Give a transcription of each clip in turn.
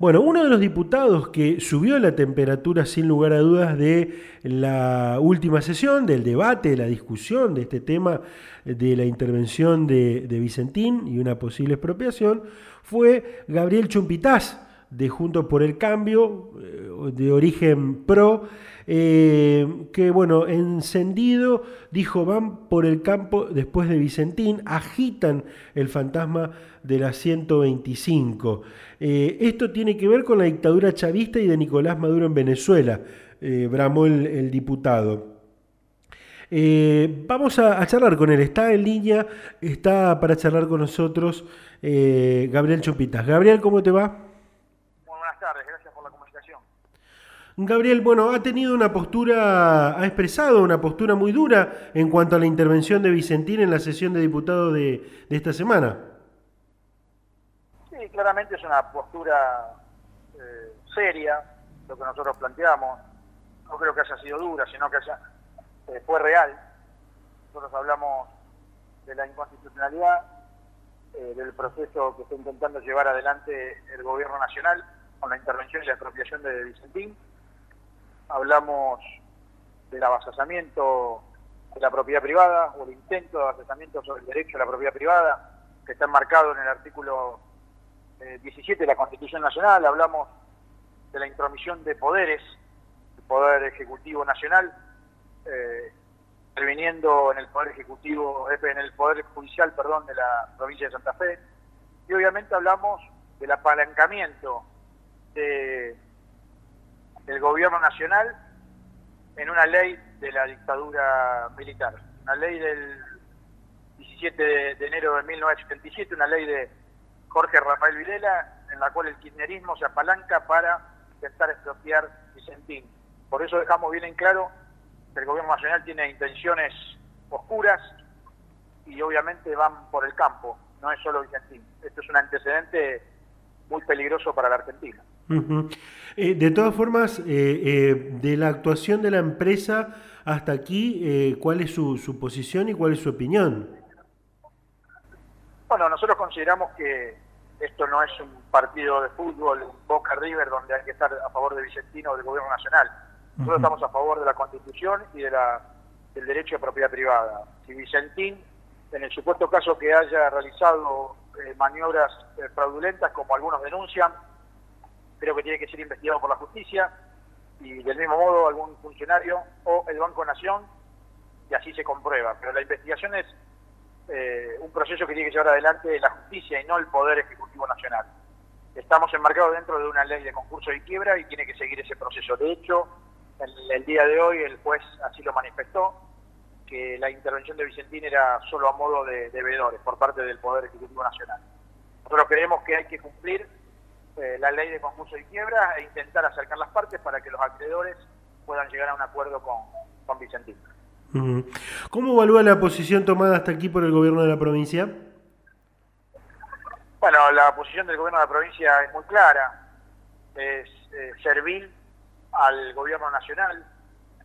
Bueno, uno de los diputados que subió la temperatura sin lugar a dudas de la última sesión, del debate, de la discusión de este tema de la intervención de, Vicentín y una posible expropiación, fue Gabriel Chumpitaz de Juntos por el Cambio, eh, de origen pro, eh, que bueno, encendido, dijo, van por el campo después de Vicentín, agitan el fantasma de la 125. Eh, esto tiene que ver con la dictadura chavista y de Nicolás Maduro en Venezuela, bramó el, diputado. vamos a, charlar con él. Está en línea, está para charlar con nosotros Gabriel Chumpitas. Gabriel, ¿cómo te va? Gabriel, bueno, ha tenido una postura, ha expresado una postura muy dura en cuanto a la intervención de Vicentín en la sesión de diputados de, esta semana. Sí, claramente es una postura eh, seria lo que nosotros planteamos. No creo que haya sido dura, sino que haya, eh, fue real. Nosotros hablamos de la inconstitucionalidad, eh, del proceso que está intentando llevar adelante el gobierno nacional con la intervención y la expropiación de Vicentín. Hablamos del avasallamiento de la propiedad privada o el intento de avasallamiento sobre el derecho a la propiedad privada que está enmarcado en el artículo 17 eh, de la Constitución Nacional, hablamos de la intromisión de poderes, el Poder Ejecutivo Nacional, eh, interviniendo en el Poder Ejecutivo, en el Poder Judicial, perdón, de la provincia de Santa Fe, y obviamente hablamos del apalancamiento de del gobierno nacional en una ley de la dictadura militar, una ley del 17 de, enero de 1977, una ley de Jorge Rafael Videla, en la cual el kirchnerismo se apalanca para intentar expropiar Vicentín. Por eso dejamos bien en claro que el gobierno nacional tiene intenciones oscuras y obviamente van por el campo, no es solo Vicentín. Esto es un antecedente muy peligroso para la Argentina. Eh, de todas formas, eh, eh, de la actuación de la empresa hasta aquí, ¿cuál es su, su, posición y cuál es su opinión? Bueno, nosotros consideramos que esto no es un partido de fútbol, un Boca River, donde hay que estar a favor de Vicentino o del gobierno nacional. Nosotros estamos a favor de la Constitución y de la, del derecho de propiedad privada. Si Vicentín, en el supuesto caso que haya realizado maniobras fraudulentas, como algunos denuncian, creo que tiene que ser investigado por la justicia y del mismo modo algún funcionario o el Banco Nación y así se comprueba. Pero la investigación es eh, un proceso que tiene que llevar adelante la justicia y no el Poder Ejecutivo Nacional. Estamos enmarcados dentro de una ley de concurso y quiebra y tiene que seguir ese proceso. De hecho, el, el día de hoy el juez así lo manifestó, que la intervención de Vicentín era solo a modo de devedores por parte del Poder Ejecutivo Nacional. Nosotros creemos que hay que cumplir eh, la ley de concurso y quiebra e intentar acercar las partes para que los acreedores puedan llegar a un acuerdo con, con Vicentín. ¿Cómo evalúa la posición tomada hasta aquí por el gobierno de la provincia? Bueno, la posición del gobierno de la provincia es muy clara, es eh, servir al gobierno nacional,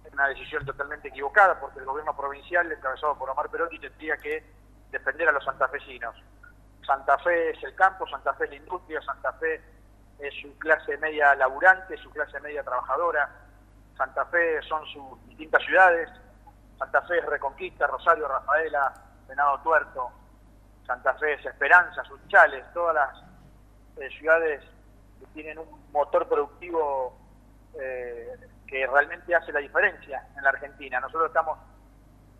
es una decisión totalmente equivocada porque el gobierno provincial, encabezado por Omar Perotti, tendría que defender a los santafesinos. Santa Fe es el campo, Santa Fe es la industria, Santa Fe es su clase media laburante, su clase media trabajadora. Santa Fe son sus distintas ciudades. Santa Fe es Reconquista, Rosario, Rafaela, Venado Tuerto. Santa Fe es Esperanza, Sunchales, todas las eh, ciudades que tienen un motor productivo eh, que realmente hace la diferencia en la Argentina. Nosotros estamos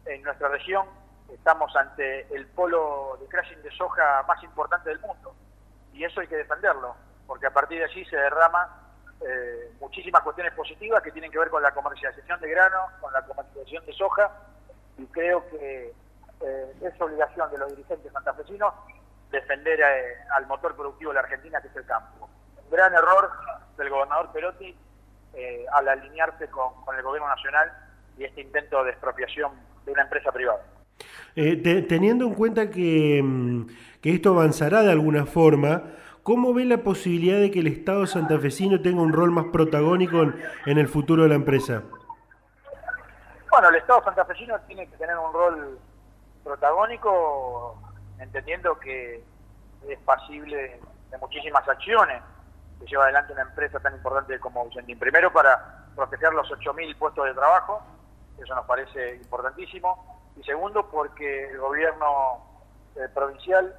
en nuestra región, estamos ante el polo de crashing de soja más importante del mundo y eso hay que defenderlo porque a partir de allí se derrama eh, muchísimas cuestiones positivas que tienen que ver con la comercialización de grano, con la comercialización de soja, y creo que eh, es obligación de los dirigentes santafesinos defender eh, al motor productivo de la Argentina, que es el campo. Un gran error del gobernador Perotti al alinearse con, el gobierno nacional y este intento de expropiación de una empresa privada. teniendo en cuenta que, mm, que esto avanzará de alguna forma, ¿Cómo ve la posibilidad de que el Estado santafesino tenga un rol más protagónico en, el futuro de la empresa? Bueno, el Estado santafesino tiene que tener un rol protagónico, entendiendo que es pasible de muchísimas acciones. que lleva adelante una empresa tan importante como Vicentín. Primero para proteger los 8.000 puestos de trabajo, eso nos parece importantísimo, y segundo porque el gobierno eh, provincial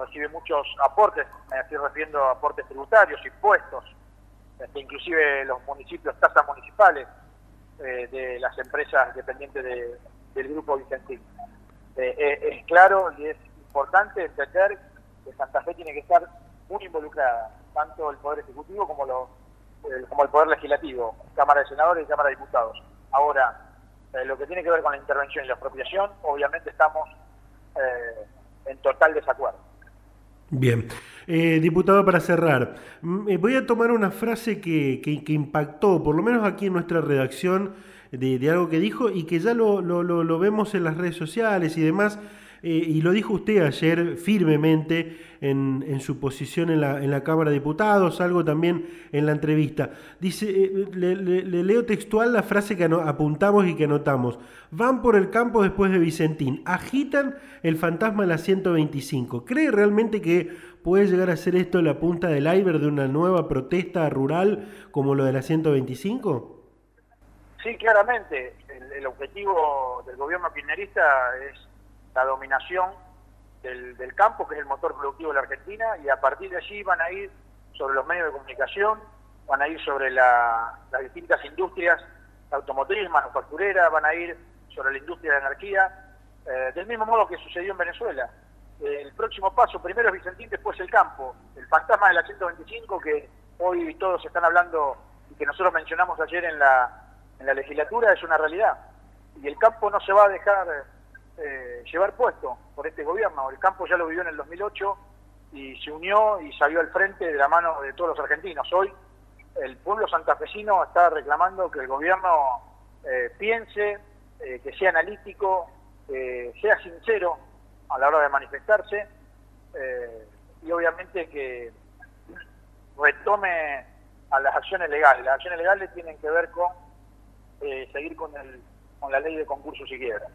recibe muchos aportes, me estoy refiriendo a aportes tributarios, impuestos, este, inclusive los municipios, tasas municipales eh, de las empresas dependientes del grupo Vicentín. es claro y es importante entender que Santa Fe tiene que estar muy involucrada, tanto el Poder Ejecutivo como, el, como el Poder Legislativo, Cámara de Senadores y Cámara de Diputados. Ahora, eh, lo que tiene que ver con la intervención y la expropiación, obviamente estamos eh, en total desacuerdo. Bien. Eh, diputado, para cerrar, mm, voy a tomar una frase que, que, impactó, por lo menos aquí en nuestra redacción, de, de algo que dijo y que ya lo, lo, lo vemos en las redes sociales y demás. Eh, y lo dijo usted ayer firmemente en, su posición en la, en la, Cámara de Diputados, algo también en la entrevista. Dice, eh, le, leo textual la frase que apuntamos y que anotamos. Van por el campo después de Vicentín, agitan el fantasma de la 125. ¿Cree realmente que puede llegar a ser esto la punta del iceberg de una nueva protesta rural como lo de la 125? Sí, claramente. el objetivo del gobierno kirchnerista es la dominación del, campo, que es el motor productivo de la Argentina, y a partir de allí van a ir sobre los medios de comunicación, van a ir sobre las distintas industrias automotriz, manufacturera, van a ir sobre la industria de energía, eh, del mismo modo que sucedió en Venezuela. el próximo paso, primero es Vicentín, después el campo. El fantasma de la 125 que hoy todos están hablando y que nosotros mencionamos ayer en la, en la legislatura es una realidad. Y el campo no se va a dejar eh, llevar puesto por este gobierno. El campo ya lo vivió en el 2008 y se unió y salió al frente de la mano de todos los argentinos. Hoy el pueblo santafesino está reclamando que el gobierno eh, piense, eh, que sea analítico, sea sincero a la hora de manifestarse y obviamente que retome a las acciones legales. Las acciones legales tienen que ver con seguir con, el, con la ley de concursos y quiebra.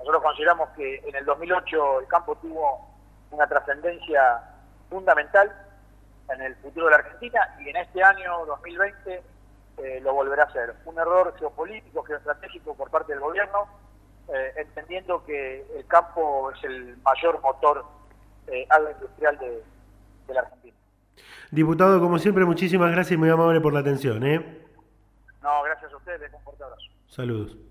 Nosotros consideramos que en el 2008 el campo tuvo una trascendencia fundamental en el futuro de la Argentina y en este año 2020 eh, lo volverá a hacer. Un error geopolítico, geoestratégico por parte del gobierno, eh, entendiendo que el campo es el mayor motor eh, agroindustrial de, de, la Argentina. Diputado, como siempre, muchísimas gracias y muy amable por la atención. No, gracias a ustedes, un fuerte abrazo. Saludos.